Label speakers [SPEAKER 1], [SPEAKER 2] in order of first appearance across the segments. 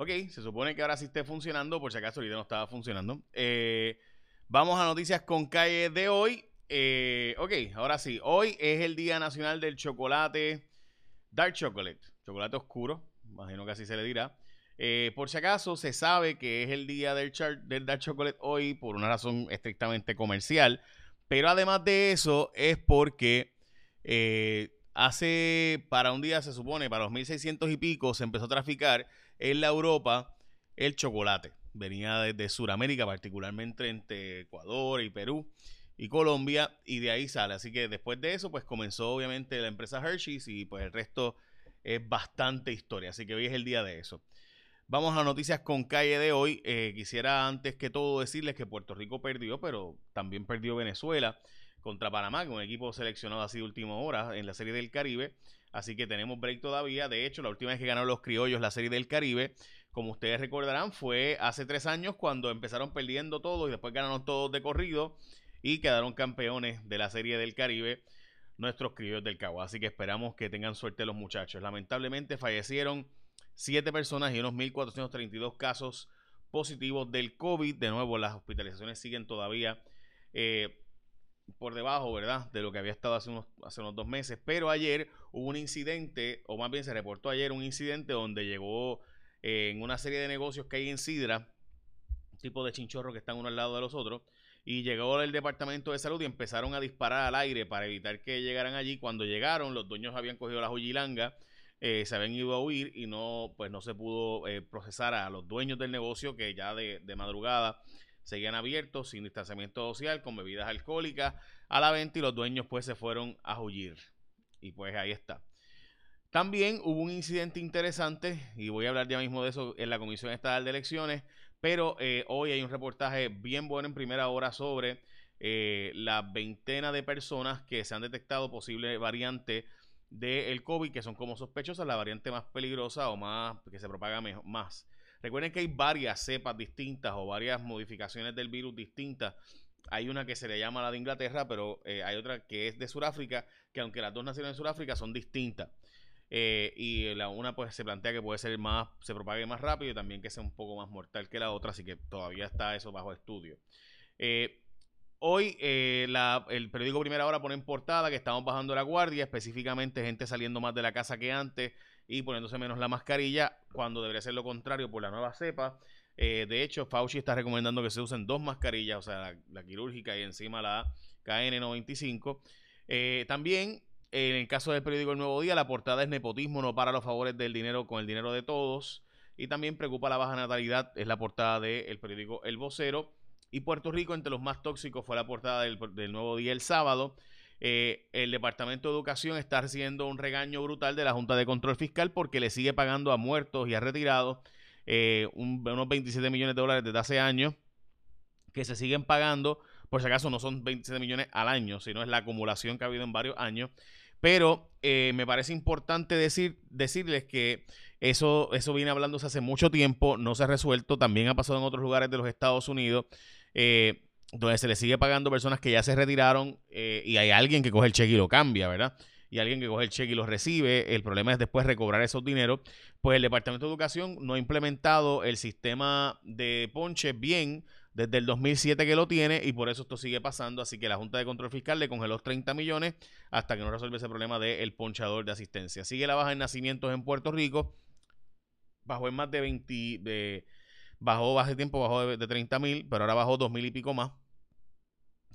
[SPEAKER 1] Ok, se supone que ahora sí esté funcionando, por si acaso ahorita no estaba funcionando. Eh, vamos a noticias con calle de hoy. Eh, ok, ahora sí, hoy es el Día Nacional del Chocolate Dark Chocolate, chocolate oscuro, imagino que así se le dirá. Eh, por si acaso, se sabe que es el día del, Dark Chocolate hoy por una razón estrictamente comercial, pero además de eso es porque hace, para un día se supone, para los 1600 y pico, se empezó a traficar en la Europa el chocolate. Venía desde Sudamérica, particularmente entre Ecuador y Perú y Colombia, y de ahí sale. Así que después de eso, pues comenzó obviamente la empresa Hershey's y pues el resto es bastante historia. Así que hoy es el día de eso. Vamos a noticias con calle de hoy. Eh, quisiera antes que todo decirles que Puerto Rico perdió, pero también perdió Venezuela contra Panamá, que un equipo seleccionado así de última hora en la Serie del Caribe. Así que tenemos break todavía. De hecho, la última vez que ganaron los criollos la Serie del Caribe, como ustedes recordarán, fue hace tres años cuando empezaron perdiendo todo y después ganaron todos de corrido y quedaron campeones de la Serie del Caribe nuestros criollos del Cabo. Así que esperamos que tengan suerte los muchachos. Lamentablemente fallecieron siete personas y unos 1.432 casos positivos del COVID. De nuevo, las hospitalizaciones siguen todavía eh, por debajo, ¿verdad? De lo que había estado hace unos, hace unos dos meses. Pero ayer hubo un incidente, o más bien se reportó ayer un incidente donde llegó eh, en una serie de negocios que hay en Sidra, tipo de chinchorro que están uno al lado de los otros, y llegó el departamento de salud y empezaron a disparar al aire para evitar que llegaran allí. Cuando llegaron, los dueños habían cogido la joyilanga, eh, se habían ido a huir y no, pues no se pudo eh, procesar a los dueños del negocio que ya de, de madrugada seguían abiertos sin distanciamiento social, con bebidas alcohólicas a la venta y los dueños pues se fueron a huir. Y pues ahí está. También hubo un incidente interesante, y voy a hablar ya mismo de eso en la Comisión Estatal de Elecciones, pero eh, hoy hay un reportaje bien bueno en primera hora sobre eh, la veintena de personas que se han detectado posible variante del COVID, que son como sospechosas, la variante más peligrosa o más que se propaga más. Recuerden que hay varias cepas distintas o varias modificaciones del virus distintas. Hay una que se le llama la de Inglaterra, pero eh, hay otra que es de Sudáfrica, que aunque las dos naciones de Sudáfrica son distintas. Eh, y la una pues se plantea que puede ser más, se propague más rápido y también que sea un poco más mortal que la otra, así que todavía está eso bajo estudio. Eh, hoy el periódico Primera Hora pone en portada que estamos bajando la guardia, específicamente gente saliendo más de la casa que antes, y poniéndose menos la mascarilla, cuando debería ser lo contrario por la nueva cepa. Eh, de hecho, Fauci está recomendando que se usen dos mascarillas, o sea, la, quirúrgica y encima la KN95. Eh, también, en el caso del periódico El Nuevo Día, la portada es nepotismo, no para los favores del dinero con el dinero de todos. Y también preocupa la baja natalidad, es la portada del periódico El Vocero. Y Puerto Rico, entre los más tóxicos, fue la portada del, del Nuevo Día el sábado. Eh, el Departamento de Educación está recibiendo un regaño brutal de la Junta de Control Fiscal porque le sigue pagando a muertos y a retirados eh, unos 27 millones de dólares desde hace años que se siguen pagando. Por si acaso no son 27 millones al año, sino es la acumulación que ha habido en varios años. Pero eh, me parece importante decir, decirles que eso, eso viene hablándose hace mucho tiempo, no se ha resuelto, también ha pasado en otros lugares de los Estados Unidos. Eh, donde se le sigue pagando personas que ya se retiraron eh, y hay alguien que coge el cheque y lo cambia, ¿verdad? Y alguien que coge el cheque y lo recibe. El problema es después recobrar esos dineros. Pues el Departamento de Educación no ha implementado el sistema de ponche bien desde el 2007 que lo tiene y por eso esto sigue pasando. Así que la Junta de Control Fiscal le congeló los 30 millones hasta que no resuelve ese problema del ponchador de asistencia. Sigue la baja en nacimientos en Puerto Rico. Bajó en más de 20... De, Bajó hace tiempo, bajó de, 30 mil, pero ahora bajó 2 mil y pico más,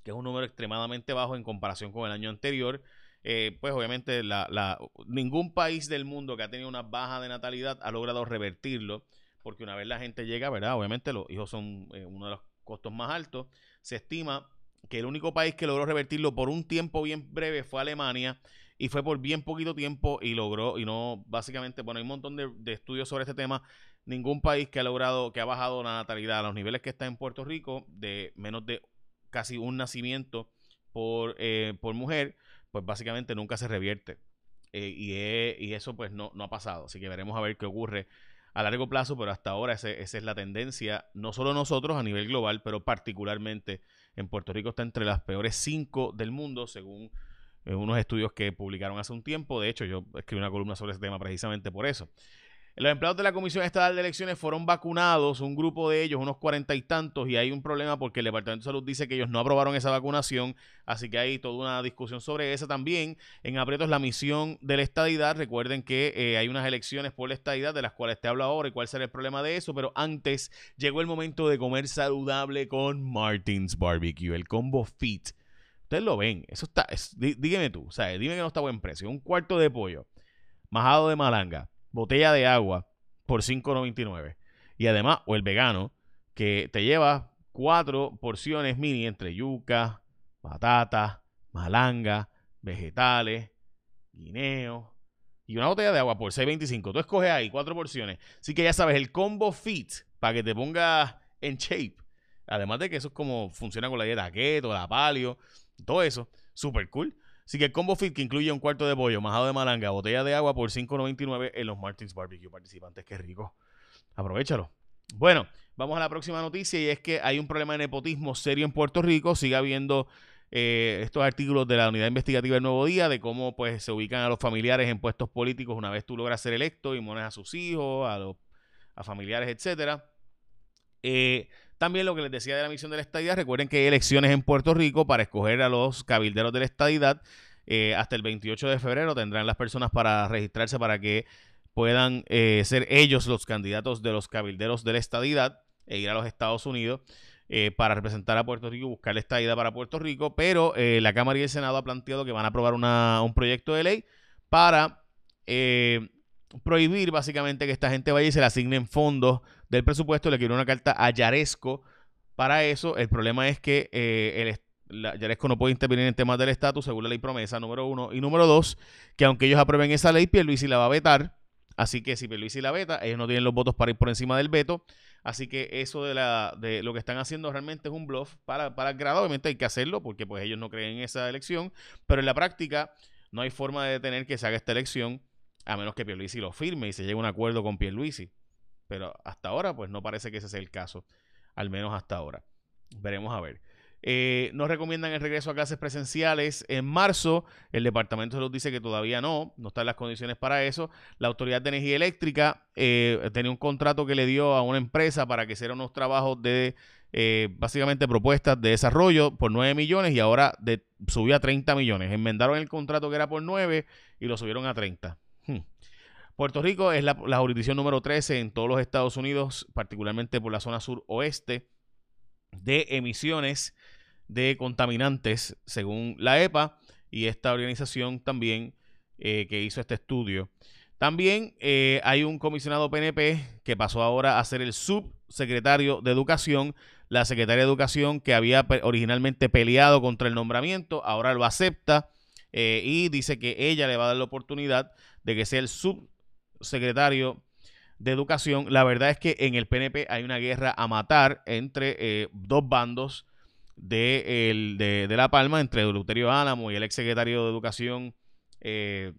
[SPEAKER 1] que es un número extremadamente bajo en comparación con el año anterior. Eh, pues obviamente la, ningún país del mundo que ha tenido una baja de natalidad ha logrado revertirlo, porque una vez la gente llega, ¿verdad? Obviamente los hijos son eh, uno de los costos más altos. Se estima que el único país que logró revertirlo por un tiempo bien breve fue Alemania y fue por bien poquito tiempo y logró, y no, básicamente, bueno, hay un montón de, de estudios sobre este tema ningún país que ha logrado, que ha bajado la natalidad a los niveles que está en Puerto Rico, de menos de casi un nacimiento por, eh, por mujer, pues básicamente nunca se revierte. Eh, y, y, eso pues no, no ha pasado. Así que veremos a ver qué ocurre a largo plazo, pero hasta ahora esa es la tendencia, no solo nosotros a nivel global, pero particularmente en Puerto Rico está entre las peores cinco del mundo, según eh, unos estudios que publicaron hace un tiempo. De hecho, yo escribí una columna sobre ese tema precisamente por eso. Los empleados de la Comisión Estatal de Elecciones fueron vacunados, un grupo de ellos, unos cuarenta y tantos, y hay un problema porque el Departamento de Salud dice que ellos no aprobaron esa vacunación, así que hay toda una discusión sobre eso también. En aprietos la misión de la estadidad, recuerden que eh, hay unas elecciones por la estadidad de las cuales te hablo ahora y cuál será el problema de eso, pero antes llegó el momento de comer saludable con Martins Barbecue, el combo fit. Ustedes lo ven, eso está, dígame tú, o sea, dime que no está a buen precio, un cuarto de pollo, majado de malanga botella de agua por 5.99. Y además, o el vegano, que te lleva cuatro porciones mini entre yuca, patata, malanga, vegetales, guineo y una botella de agua por 6.25. Tú escoges ahí cuatro porciones. Así que ya sabes, el combo fit para que te pongas en shape. Además de que eso es como funciona con la dieta keto, la palio, todo eso. Super cool. Así que el combo fit que incluye un cuarto de pollo, majado de malanga, botella de agua por $5.99 en los Martins Barbecue participantes. Qué rico. Aprovechalo. Bueno, vamos a la próxima noticia y es que hay un problema de nepotismo serio en Puerto Rico. Sigue habiendo eh, estos artículos de la unidad investigativa del Nuevo Día de cómo pues se ubican a los familiares en puestos políticos una vez tú logras ser electo y mones a sus hijos, a los a familiares, etcétera. Eh, también lo que les decía de la misión de la estadidad, recuerden que hay elecciones en Puerto Rico para escoger a los cabilderos de la estadidad. Eh, hasta el 28 de febrero tendrán las personas para registrarse para que puedan eh, ser ellos los candidatos de los cabilderos de la estadidad e ir a los Estados Unidos eh, para representar a Puerto Rico y buscar la estadidad para Puerto Rico. Pero la Cámara y el Senado ha planteado que van a aprobar un proyecto de ley para prohibir básicamente que esta gente vaya y se le asignen fondos del presupuesto. Le quiero una carta a Yaresco para eso. El problema es que eh, Yaresco no puede intervenir en temas del estatus según la ley promesa, número uno. Y número dos, que aunque ellos aprueben esa ley, Pierluisi la va a vetar. Así que si Pierluisi la veta, ellos no tienen los votos para ir por encima del veto. Así que eso de, la, de lo que están haciendo realmente es un bluff para, para el grado. Obviamente hay que hacerlo porque pues ellos no creen en esa elección. Pero en la práctica no hay forma de detener que se haga esta elección a menos que Pierluisi lo firme y se llegue a un acuerdo con Pierluisi. Pero hasta ahora, pues no parece que ese sea el caso, al menos hasta ahora. Veremos a ver. Eh, nos recomiendan el regreso a clases presenciales en marzo. El Departamento de Salud dice que todavía no, no están las condiciones para eso. La Autoridad de Energía Eléctrica eh, tenía un contrato que le dio a una empresa para que hiciera unos trabajos de eh, básicamente propuestas de desarrollo por 9 millones y ahora de, subió a 30 millones. Enmendaron el contrato que era por 9 y lo subieron a 30. Hmm. Puerto Rico es la, jurisdicción número 13 en todos los Estados Unidos, particularmente por la zona sur-oeste, de emisiones de contaminantes, según la EPA y esta organización también eh, que hizo este estudio. También eh, hay un comisionado PNP que pasó ahora a ser el subsecretario de Educación. La secretaria de Educación que había originalmente peleado contra el nombramiento, ahora lo acepta eh, y dice que ella le va a dar la oportunidad de que sea el subsecretario de Educación. La verdad es que en el PNP hay una guerra a matar entre eh, dos bandos de, de, La Palma, entre Eleuterio Álamo y el exsecretario de Educación eh,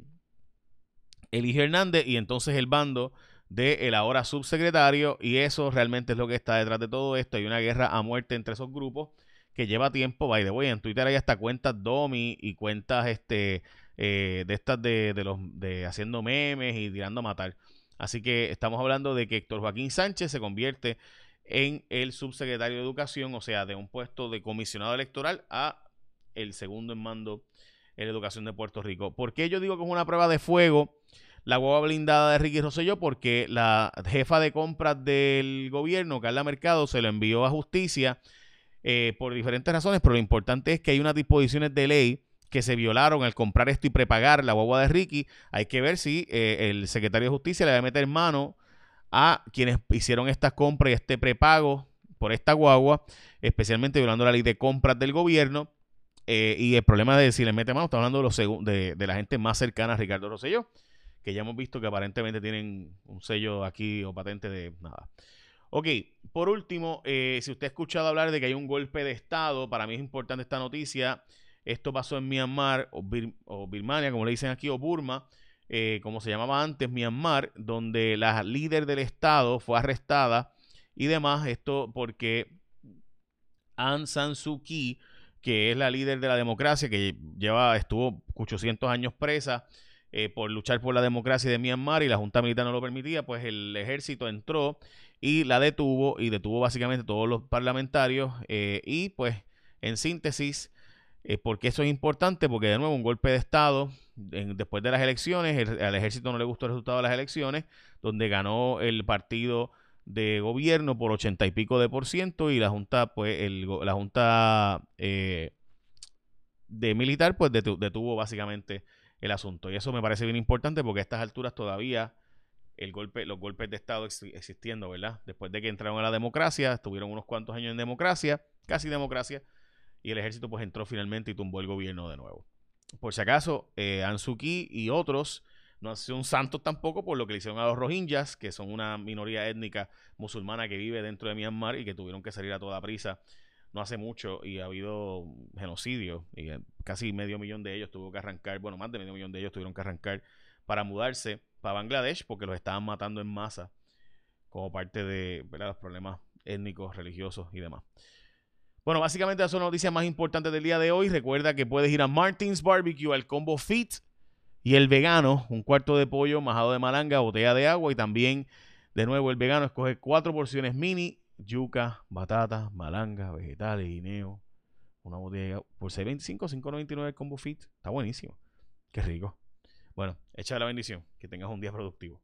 [SPEAKER 1] Hernández, y entonces el bando del el ahora subsecretario, y eso realmente es lo que está detrás de todo esto. Hay una guerra a muerte entre esos grupos que lleva tiempo, by the way, en Twitter hay hasta cuentas Domi y cuentas este eh, de estas de, de, los de haciendo memes y tirando a matar. Así que estamos hablando de que Héctor Joaquín Sánchez se convierte en el subsecretario de Educación, o sea, de un puesto de comisionado electoral a el segundo en mando en educación de Puerto Rico. ¿Por qué yo digo que es una prueba de fuego la guagua blindada de Ricky Rosselló? Porque la jefa de compras del gobierno, Carla Mercado, se lo envió a justicia eh, por diferentes razones, pero lo importante es que hay unas disposiciones de ley que se violaron al comprar esto y prepagar la guagua de Ricky. Hay que ver si eh, el secretario de Justicia le va a meter mano a quienes hicieron estas compras y este prepago por esta guagua, especialmente violando la ley de compras del gobierno. Eh, y el problema de si le mete mano, estamos hablando de, los de la gente más cercana a Ricardo Rosselló, que ya hemos visto que aparentemente tienen un sello aquí o patente de nada. Ok, por último, eh, si usted ha escuchado hablar de que hay un golpe de Estado, para mí es importante esta noticia. Esto pasó en Myanmar o, Birmania, como le dicen aquí, o Burma, eh, como se llamaba antes, Myanmar, donde la líder del Estado fue arrestada y demás. Esto porque Aung San Suu Kyi, que es la líder de la democracia, que lleva, estuvo 800 años presa, eh, por luchar por la democracia de Myanmar y la Junta Militar no lo permitía, pues el ejército entró y la detuvo y detuvo básicamente todos los parlamentarios eh, y pues en síntesis, eh, porque eso es importante, porque de nuevo un golpe de Estado después de las elecciones, al ejército no le gustó el resultado de las elecciones, donde ganó el partido de gobierno por ochenta y pico de por ciento y la junta pues el, la junta eh, de militar pues detuvo básicamente el asunto. Y eso me parece bien importante porque a estas alturas todavía el golpe los golpes de estado existiendo verdad después de que entraron a la democracia estuvieron unos cuantos años en democracia casi democracia y el ejército pues entró finalmente y tumbó el gobierno de nuevo. Por si acaso eh, Ansuki y otros no son santos tampoco por lo que le hicieron a los rohingyas, que son una minoría étnica musulmana que vive dentro de Myanmar y que tuvieron que salir a toda prisa. No hace mucho y ha habido genocidio y eh, casi medio millón de ellos tuvo que arrancar, bueno, más de medio millón de ellos tuvieron que arrancar para mudarse para Bangladesh porque los estaban matando en masa como parte de los problemas étnicos, religiosos y demás. Bueno, básicamente esas son las noticias más importantes del día de hoy. Recuerda que puedes ir a Martins Barbecue al Combo Fit y el vegano, un cuarto de pollo, majado de malanga, botella de agua y también, de nuevo, el vegano escoge cuatro porciones mini, yuca, batata, malanga, vegetales, guineo, una botella por 6.25, 5.99 el combo fit. Está buenísimo. Qué rico. Bueno, echa la bendición. Que tengas un día productivo.